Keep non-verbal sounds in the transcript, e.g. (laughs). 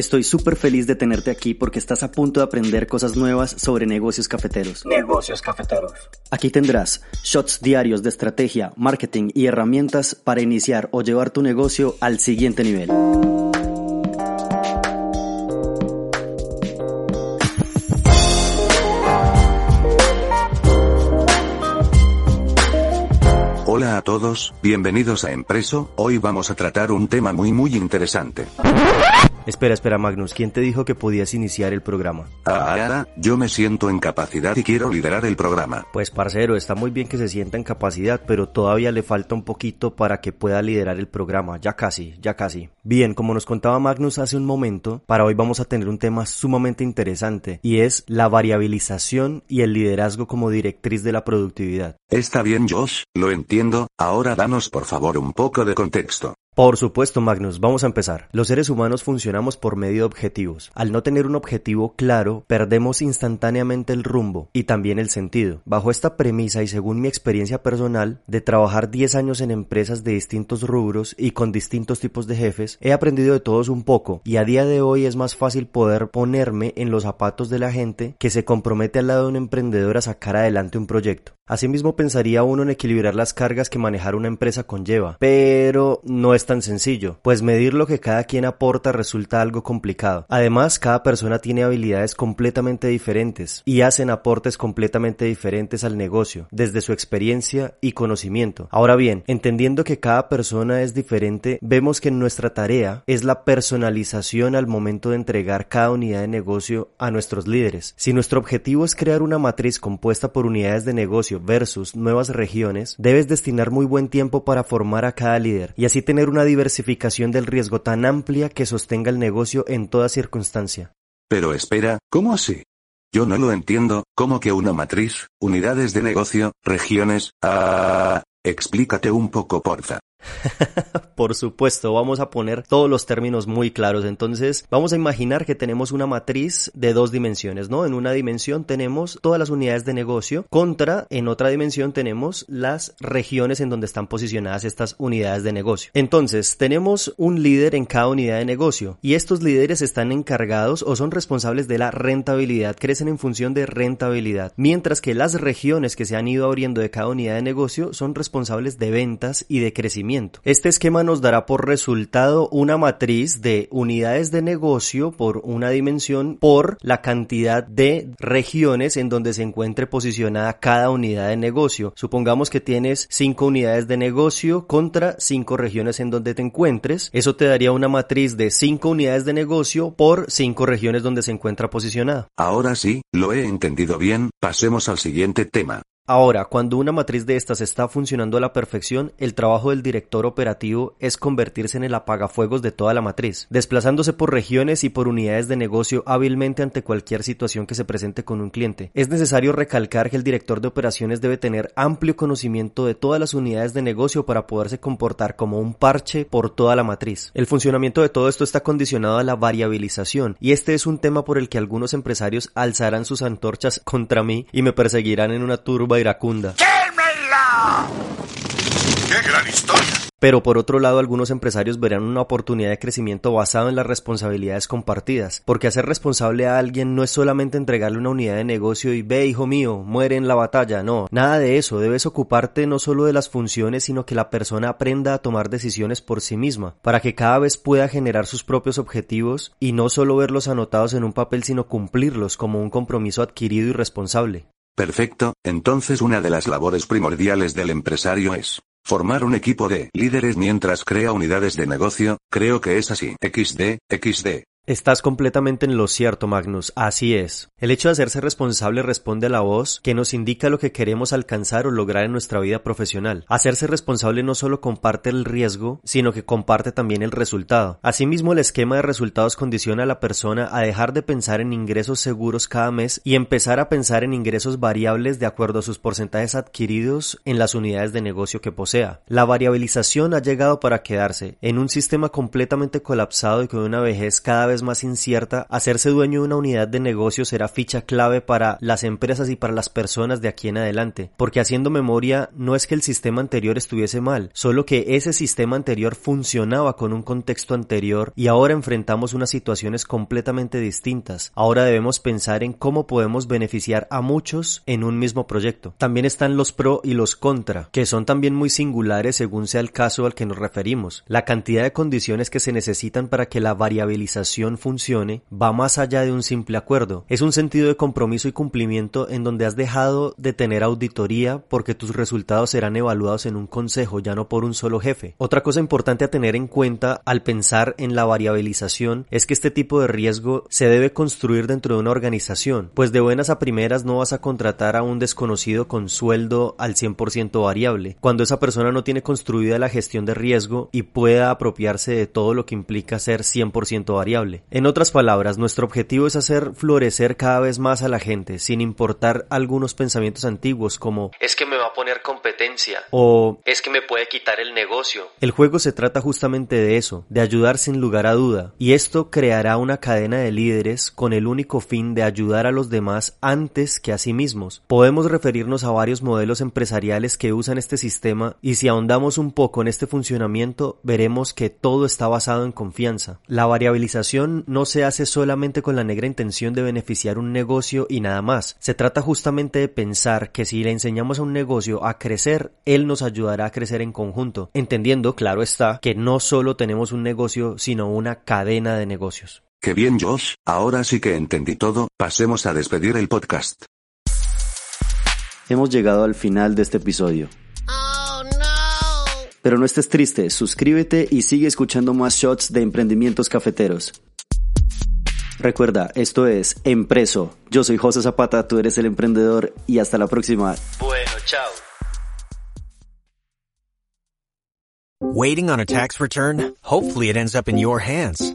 Estoy súper feliz de tenerte aquí porque estás a punto de aprender cosas nuevas sobre negocios cafeteros. Negocios cafeteros. Aquí tendrás shots diarios de estrategia, marketing y herramientas para iniciar o llevar tu negocio al siguiente nivel. Hola a todos, bienvenidos a Empreso, hoy vamos a tratar un tema muy muy interesante. Espera, espera Magnus, ¿quién te dijo que podías iniciar el programa? Ah, yo me siento en capacidad y quiero liderar el programa. Pues parcero, está muy bien que se sienta en capacidad, pero todavía le falta un poquito para que pueda liderar el programa, ya casi, ya casi. Bien, como nos contaba Magnus hace un momento, para hoy vamos a tener un tema sumamente interesante y es la variabilización y el liderazgo como directriz de la productividad. Está bien Josh, lo entiendo, ahora danos por favor un poco de contexto. Por supuesto, Magnus, vamos a empezar. Los seres humanos funcionamos por medio de objetivos. Al no tener un objetivo claro, perdemos instantáneamente el rumbo y también el sentido. Bajo esta premisa y según mi experiencia personal de trabajar 10 años en empresas de distintos rubros y con distintos tipos de jefes, he aprendido de todos un poco y a día de hoy es más fácil poder ponerme en los zapatos de la gente que se compromete al lado de un emprendedor a sacar adelante un proyecto. Asimismo pensaría uno en equilibrar las cargas que manejar una empresa conlleva, pero no es tan sencillo, pues medir lo que cada quien aporta resulta algo complicado. Además, cada persona tiene habilidades completamente diferentes y hacen aportes completamente diferentes al negocio, desde su experiencia y conocimiento. Ahora bien, entendiendo que cada persona es diferente, vemos que nuestra tarea es la personalización al momento de entregar cada unidad de negocio a nuestros líderes. Si nuestro objetivo es crear una matriz compuesta por unidades de negocio versus nuevas regiones, debes destinar muy buen tiempo para formar a cada líder y así tener una diversificación del riesgo tan amplia que sostenga el negocio en toda circunstancia. Pero espera, ¿cómo así? Yo no lo entiendo, ¿cómo que una matriz, unidades de negocio, regiones? Ah, explícate un poco, porfa. (laughs) Por supuesto, vamos a poner todos los términos muy claros. Entonces, vamos a imaginar que tenemos una matriz de dos dimensiones, ¿no? En una dimensión tenemos todas las unidades de negocio, contra en otra dimensión tenemos las regiones en donde están posicionadas estas unidades de negocio. Entonces, tenemos un líder en cada unidad de negocio y estos líderes están encargados o son responsables de la rentabilidad, crecen en función de rentabilidad, mientras que las regiones que se han ido abriendo de cada unidad de negocio son responsables de ventas y de crecimiento. Este esquema nos dará por resultado una matriz de unidades de negocio por una dimensión por la cantidad de regiones en donde se encuentre posicionada cada unidad de negocio. Supongamos que tienes 5 unidades de negocio contra 5 regiones en donde te encuentres. Eso te daría una matriz de 5 unidades de negocio por 5 regiones donde se encuentra posicionada. Ahora sí, lo he entendido bien, pasemos al siguiente tema. Ahora, cuando una matriz de estas está funcionando a la perfección, el trabajo del director operativo es convertirse en el apagafuegos de toda la matriz, desplazándose por regiones y por unidades de negocio hábilmente ante cualquier situación que se presente con un cliente. Es necesario recalcar que el director de operaciones debe tener amplio conocimiento de todas las unidades de negocio para poderse comportar como un parche por toda la matriz. El funcionamiento de todo esto está condicionado a la variabilización y este es un tema por el que algunos empresarios alzarán sus antorchas contra mí y me perseguirán en una turba iracunda. ¡Qué gran historia! Pero por otro lado, algunos empresarios verán una oportunidad de crecimiento basado en las responsabilidades compartidas, porque hacer responsable a alguien no es solamente entregarle una unidad de negocio y ve, hijo mío, muere en la batalla, no, nada de eso, debes ocuparte no solo de las funciones, sino que la persona aprenda a tomar decisiones por sí misma, para que cada vez pueda generar sus propios objetivos y no solo verlos anotados en un papel, sino cumplirlos como un compromiso adquirido y responsable. Perfecto, entonces una de las labores primordiales del empresario es formar un equipo de líderes mientras crea unidades de negocio, creo que es así. XD, XD. Estás completamente en lo cierto, Magnus, así es. El hecho de hacerse responsable responde a la voz que nos indica lo que queremos alcanzar o lograr en nuestra vida profesional. Hacerse responsable no solo comparte el riesgo, sino que comparte también el resultado. Asimismo, el esquema de resultados condiciona a la persona a dejar de pensar en ingresos seguros cada mes y empezar a pensar en ingresos variables de acuerdo a sus porcentajes adquiridos en las unidades de negocio que posea. La variabilización ha llegado para quedarse en un sistema completamente colapsado y con una vejez cada vez más incierta, hacerse dueño de una unidad de negocio será ficha clave para las empresas y para las personas de aquí en adelante, porque haciendo memoria no es que el sistema anterior estuviese mal, solo que ese sistema anterior funcionaba con un contexto anterior y ahora enfrentamos unas situaciones completamente distintas. Ahora debemos pensar en cómo podemos beneficiar a muchos en un mismo proyecto. También están los pro y los contra, que son también muy singulares según sea el caso al que nos referimos. La cantidad de condiciones que se necesitan para que la variabilización funcione va más allá de un simple acuerdo. Es un sentido de compromiso y cumplimiento en donde has dejado de tener auditoría porque tus resultados serán evaluados en un consejo, ya no por un solo jefe. Otra cosa importante a tener en cuenta al pensar en la variabilización es que este tipo de riesgo se debe construir dentro de una organización, pues de buenas a primeras no vas a contratar a un desconocido con sueldo al 100% variable, cuando esa persona no tiene construida la gestión de riesgo y pueda apropiarse de todo lo que implica ser 100% variable. En otras palabras, nuestro objetivo es hacer florecer cada vez más a la gente, sin importar algunos pensamientos antiguos como es que me va a poner competencia o es que me puede quitar el negocio. El juego se trata justamente de eso, de ayudar sin lugar a duda, y esto creará una cadena de líderes con el único fin de ayudar a los demás antes que a sí mismos. Podemos referirnos a varios modelos empresariales que usan este sistema y si ahondamos un poco en este funcionamiento veremos que todo está basado en confianza. La variabilización no se hace solamente con la negra intención de beneficiar un negocio y nada más. Se trata justamente de pensar que si le enseñamos a un negocio a crecer, él nos ayudará a crecer en conjunto, entendiendo, claro está, que no solo tenemos un negocio, sino una cadena de negocios. Qué bien Josh, ahora sí que entendí todo, pasemos a despedir el podcast. Hemos llegado al final de este episodio. Oh no. Pero no estés triste, suscríbete y sigue escuchando más shots de emprendimientos cafeteros. Recuerda, esto es Empreso. Yo soy José Zapata, tú eres el emprendedor y hasta la próxima. Bueno, chao. Waiting on a tax return? Hopefully it ends up in your hands.